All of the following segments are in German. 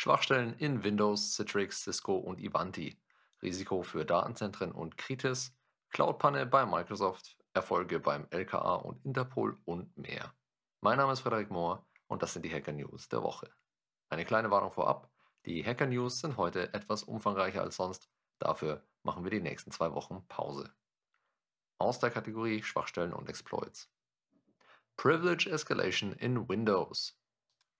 Schwachstellen in Windows, Citrix, Cisco und Ivanti, Risiko für Datenzentren und Kritis, Cloudpanne bei Microsoft, Erfolge beim LKA und Interpol und mehr. Mein Name ist Frederik Mohr und das sind die Hacker News der Woche. Eine kleine Warnung vorab, die Hacker News sind heute etwas umfangreicher als sonst, dafür machen wir die nächsten zwei Wochen Pause. Aus der Kategorie Schwachstellen und Exploits. Privilege Escalation in Windows.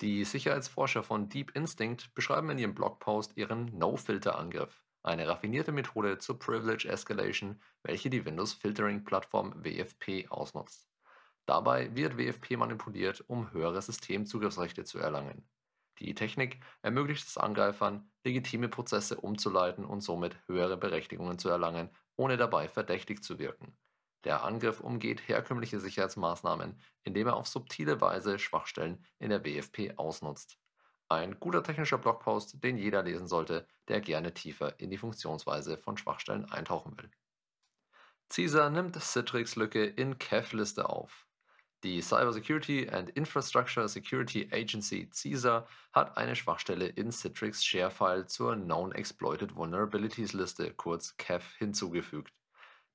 Die Sicherheitsforscher von Deep Instinct beschreiben in ihrem Blogpost ihren No-Filter-Angriff, eine raffinierte Methode zur Privilege Escalation, welche die Windows-Filtering-Plattform WFP ausnutzt. Dabei wird WFP manipuliert, um höhere Systemzugriffsrechte zu erlangen. Die Technik ermöglicht es Angreifern, legitime Prozesse umzuleiten und somit höhere Berechtigungen zu erlangen, ohne dabei verdächtig zu wirken. Der Angriff umgeht herkömmliche Sicherheitsmaßnahmen, indem er auf subtile Weise Schwachstellen in der WFP ausnutzt. Ein guter technischer Blogpost, den jeder lesen sollte, der gerne tiefer in die Funktionsweise von Schwachstellen eintauchen will. CISA nimmt Citrix-Lücke in CAF-Liste auf. Die Cybersecurity and Infrastructure Security Agency CISA hat eine Schwachstelle in Citrix Sharefile zur Known Exploited Vulnerabilities Liste kurz CAF hinzugefügt.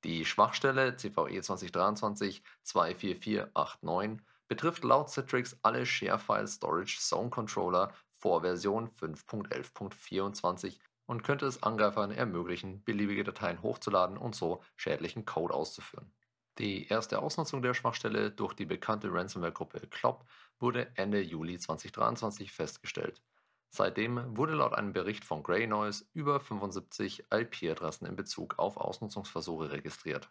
Die Schwachstelle CVE 2023-24489 betrifft laut Citrix alle Sharefile Storage Zone Controller vor Version 5.11.24 und könnte es Angreifern ermöglichen, beliebige Dateien hochzuladen und so schädlichen Code auszuführen. Die erste Ausnutzung der Schwachstelle durch die bekannte Ransomware-Gruppe Klopp wurde Ende Juli 2023 festgestellt. Seitdem wurde laut einem Bericht von Grey Noise über 75 IP-Adressen in Bezug auf Ausnutzungsversuche registriert.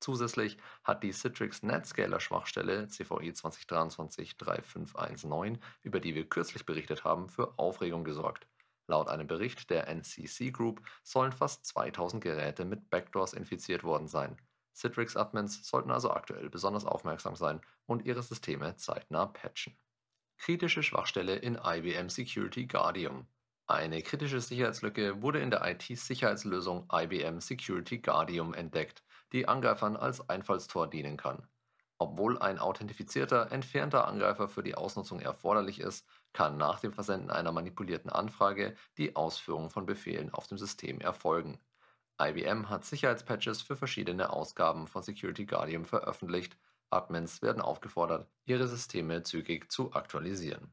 Zusätzlich hat die Citrix NetScaler-Schwachstelle CVE 2023-3519, über die wir kürzlich berichtet haben, für Aufregung gesorgt. Laut einem Bericht der NCC Group sollen fast 2000 Geräte mit Backdoors infiziert worden sein. Citrix-Admins sollten also aktuell besonders aufmerksam sein und ihre Systeme zeitnah patchen. Kritische Schwachstelle in IBM Security Guardium. Eine kritische Sicherheitslücke wurde in der IT-Sicherheitslösung IBM Security Guardium entdeckt, die Angreifern als Einfallstor dienen kann. Obwohl ein authentifizierter, entfernter Angreifer für die Ausnutzung erforderlich ist, kann nach dem Versenden einer manipulierten Anfrage die Ausführung von Befehlen auf dem System erfolgen. IBM hat Sicherheitspatches für verschiedene Ausgaben von Security Guardium veröffentlicht Admins werden aufgefordert, ihre Systeme zügig zu aktualisieren.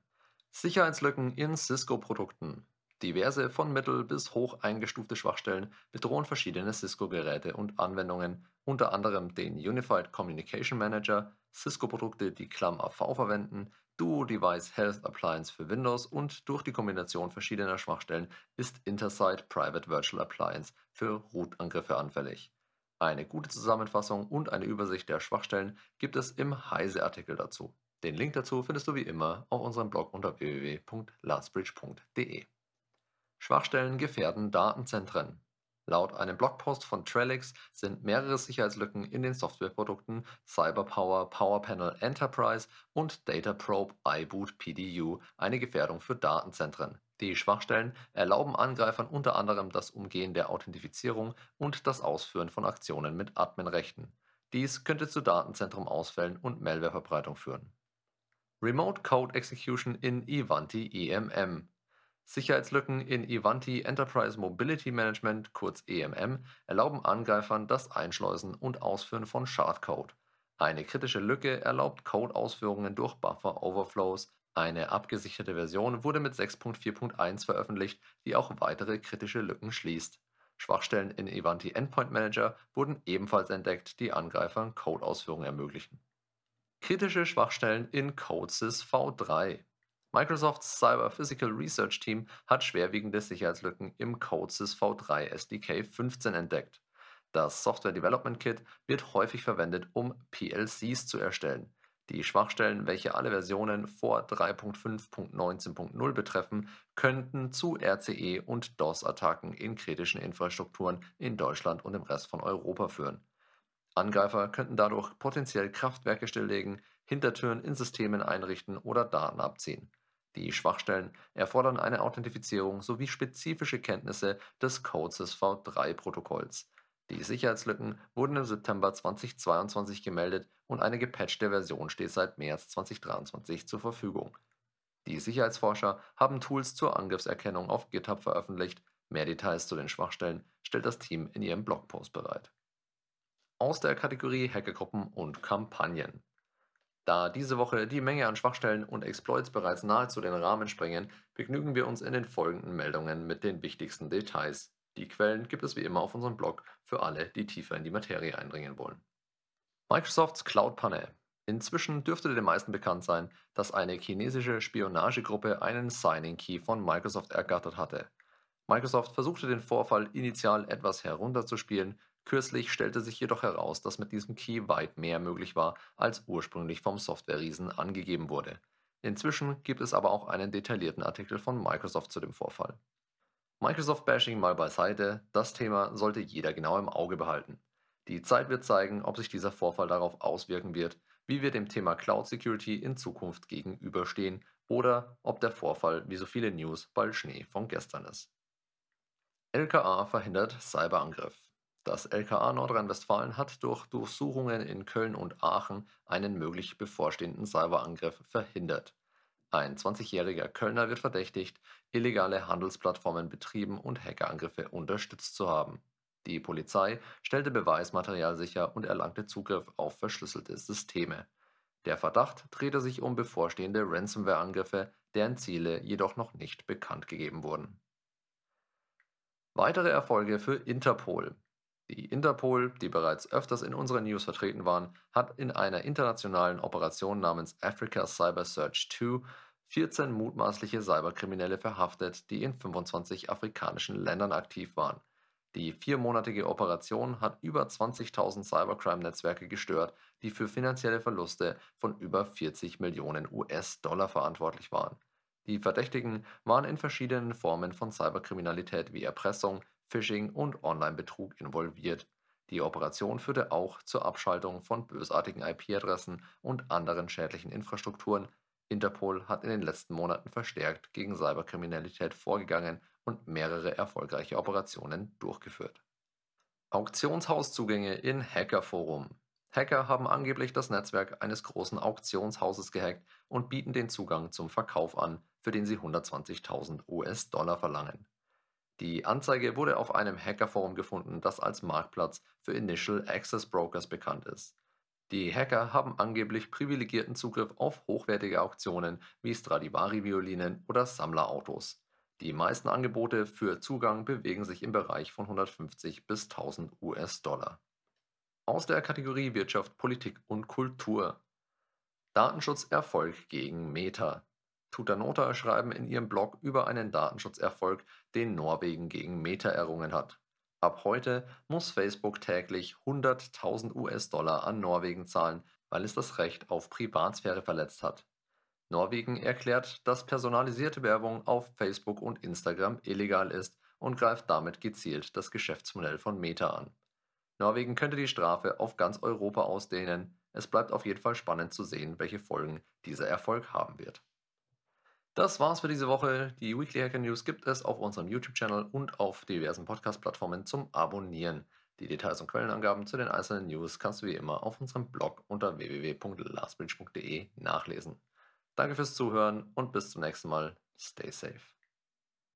Sicherheitslücken in Cisco-Produkten. Diverse von mittel bis hoch eingestufte Schwachstellen bedrohen verschiedene Cisco-Geräte und Anwendungen, unter anderem den Unified Communication Manager, Cisco-Produkte, die CLAM AV verwenden, Duo Device Health Appliance für Windows und durch die Kombination verschiedener Schwachstellen ist Intersight Private Virtual Appliance für Root-Angriffe anfällig. Eine gute Zusammenfassung und eine Übersicht der Schwachstellen gibt es im Heise-Artikel dazu. Den Link dazu findest du wie immer auf unserem Blog unter www.lastbridge.de. Schwachstellen gefährden Datenzentren. Laut einem Blogpost von Trellix sind mehrere Sicherheitslücken in den Softwareprodukten CyberPower PowerPanel Enterprise und DataProbe iBoot PDU eine Gefährdung für Datenzentren. Die Schwachstellen erlauben Angreifern unter anderem das Umgehen der Authentifizierung und das Ausführen von Aktionen mit Adminrechten. Dies könnte zu Datenzentrumausfällen und Malwareverbreitung führen. Remote Code Execution in Ivanti EMM Sicherheitslücken in Ivanti Enterprise Mobility Management kurz EMM erlauben Angreifern das Einschleusen und Ausführen von Schadcode. Eine kritische Lücke erlaubt Codeausführungen durch Buffer-Overflows, eine abgesicherte Version wurde mit 6.4.1 veröffentlicht, die auch weitere kritische Lücken schließt. Schwachstellen in Ivanti Endpoint Manager wurden ebenfalls entdeckt, die Angreifern Codeausführungen ermöglichen. Kritische Schwachstellen in CodeSys V3 Microsofts Cyber Physical Research Team hat schwerwiegende Sicherheitslücken im CodeSys V3 SDK 15 entdeckt. Das Software Development Kit wird häufig verwendet, um PLCs zu erstellen. Die Schwachstellen, welche alle Versionen vor 3.5.19.0 betreffen, könnten zu RCE- und DOS-Attacken in kritischen Infrastrukturen in Deutschland und im Rest von Europa führen. Angreifer könnten dadurch potenziell Kraftwerke stilllegen, Hintertüren in Systemen einrichten oder Daten abziehen. Die Schwachstellen erfordern eine Authentifizierung sowie spezifische Kenntnisse des Codes V3-Protokolls. Die Sicherheitslücken wurden im September 2022 gemeldet und eine gepatchte Version steht seit März 2023 zur Verfügung. Die Sicherheitsforscher haben Tools zur Angriffserkennung auf GitHub veröffentlicht. Mehr Details zu den Schwachstellen stellt das Team in ihrem Blogpost bereit. Aus der Kategorie Hackergruppen und Kampagnen. Da diese Woche die Menge an Schwachstellen und Exploits bereits nahezu den Rahmen sprengen, begnügen wir uns in den folgenden Meldungen mit den wichtigsten Details. Die Quellen gibt es wie immer auf unserem Blog für alle, die tiefer in die Materie eindringen wollen. Microsofts Cloud-Panel. Inzwischen dürfte den meisten bekannt sein, dass eine chinesische Spionagegruppe einen Signing Key von Microsoft ergattert hatte. Microsoft versuchte den Vorfall initial etwas herunterzuspielen, kürzlich stellte sich jedoch heraus, dass mit diesem Key weit mehr möglich war, als ursprünglich vom Software-Riesen angegeben wurde. Inzwischen gibt es aber auch einen detaillierten Artikel von Microsoft zu dem Vorfall. Microsoft-Bashing mal beiseite, das Thema sollte jeder genau im Auge behalten. Die Zeit wird zeigen, ob sich dieser Vorfall darauf auswirken wird, wie wir dem Thema Cloud Security in Zukunft gegenüberstehen oder ob der Vorfall wie so viele News bald Schnee von gestern ist. LKA verhindert Cyberangriff. Das LKA Nordrhein-Westfalen hat durch Durchsuchungen in Köln und Aachen einen möglich bevorstehenden Cyberangriff verhindert. Ein 20-jähriger Kölner wird verdächtigt, illegale Handelsplattformen betrieben und Hackerangriffe unterstützt zu haben. Die Polizei stellte Beweismaterial sicher und erlangte Zugriff auf verschlüsselte Systeme. Der Verdacht drehte sich um bevorstehende Ransomware-Angriffe, deren Ziele jedoch noch nicht bekannt gegeben wurden. Weitere Erfolge für Interpol. Die Interpol, die bereits öfters in unseren News vertreten waren, hat in einer internationalen Operation namens Africa Cyber Search 2 14 mutmaßliche Cyberkriminelle verhaftet, die in 25 afrikanischen Ländern aktiv waren. Die viermonatige Operation hat über 20.000 Cybercrime-Netzwerke gestört, die für finanzielle Verluste von über 40 Millionen US-Dollar verantwortlich waren. Die Verdächtigen waren in verschiedenen Formen von Cyberkriminalität wie Erpressung, Phishing und Online-Betrug involviert. Die Operation führte auch zur Abschaltung von bösartigen IP-Adressen und anderen schädlichen Infrastrukturen. Interpol hat in den letzten Monaten verstärkt gegen Cyberkriminalität vorgegangen und mehrere erfolgreiche Operationen durchgeführt. Auktionshauszugänge in Hackerforum. Hacker haben angeblich das Netzwerk eines großen Auktionshauses gehackt und bieten den Zugang zum Verkauf an, für den sie 120.000 US-Dollar verlangen. Die Anzeige wurde auf einem Hackerforum gefunden, das als Marktplatz für Initial Access Brokers bekannt ist. Die Hacker haben angeblich privilegierten Zugriff auf hochwertige Auktionen wie Stradivari-Violinen oder Sammlerautos. Die meisten Angebote für Zugang bewegen sich im Bereich von 150 bis 1000 US-Dollar. Aus der Kategorie Wirtschaft, Politik und Kultur. Datenschutzerfolg gegen Meta. Tutanota schreiben in ihrem Blog über einen Datenschutzerfolg, den Norwegen gegen Meta errungen hat. Ab heute muss Facebook täglich 100.000 US-Dollar an Norwegen zahlen, weil es das Recht auf Privatsphäre verletzt hat. Norwegen erklärt, dass personalisierte Werbung auf Facebook und Instagram illegal ist und greift damit gezielt das Geschäftsmodell von Meta an. Norwegen könnte die Strafe auf ganz Europa ausdehnen. Es bleibt auf jeden Fall spannend zu sehen, welche Folgen dieser Erfolg haben wird. Das war's für diese Woche. Die Weekly Hacker News gibt es auf unserem YouTube-Channel und auf diversen Podcast-Plattformen zum Abonnieren. Die Details und Quellenangaben zu den einzelnen News kannst du wie immer auf unserem Blog unter www.lastbridge.de nachlesen. Danke fürs Zuhören und bis zum nächsten Mal. Stay safe.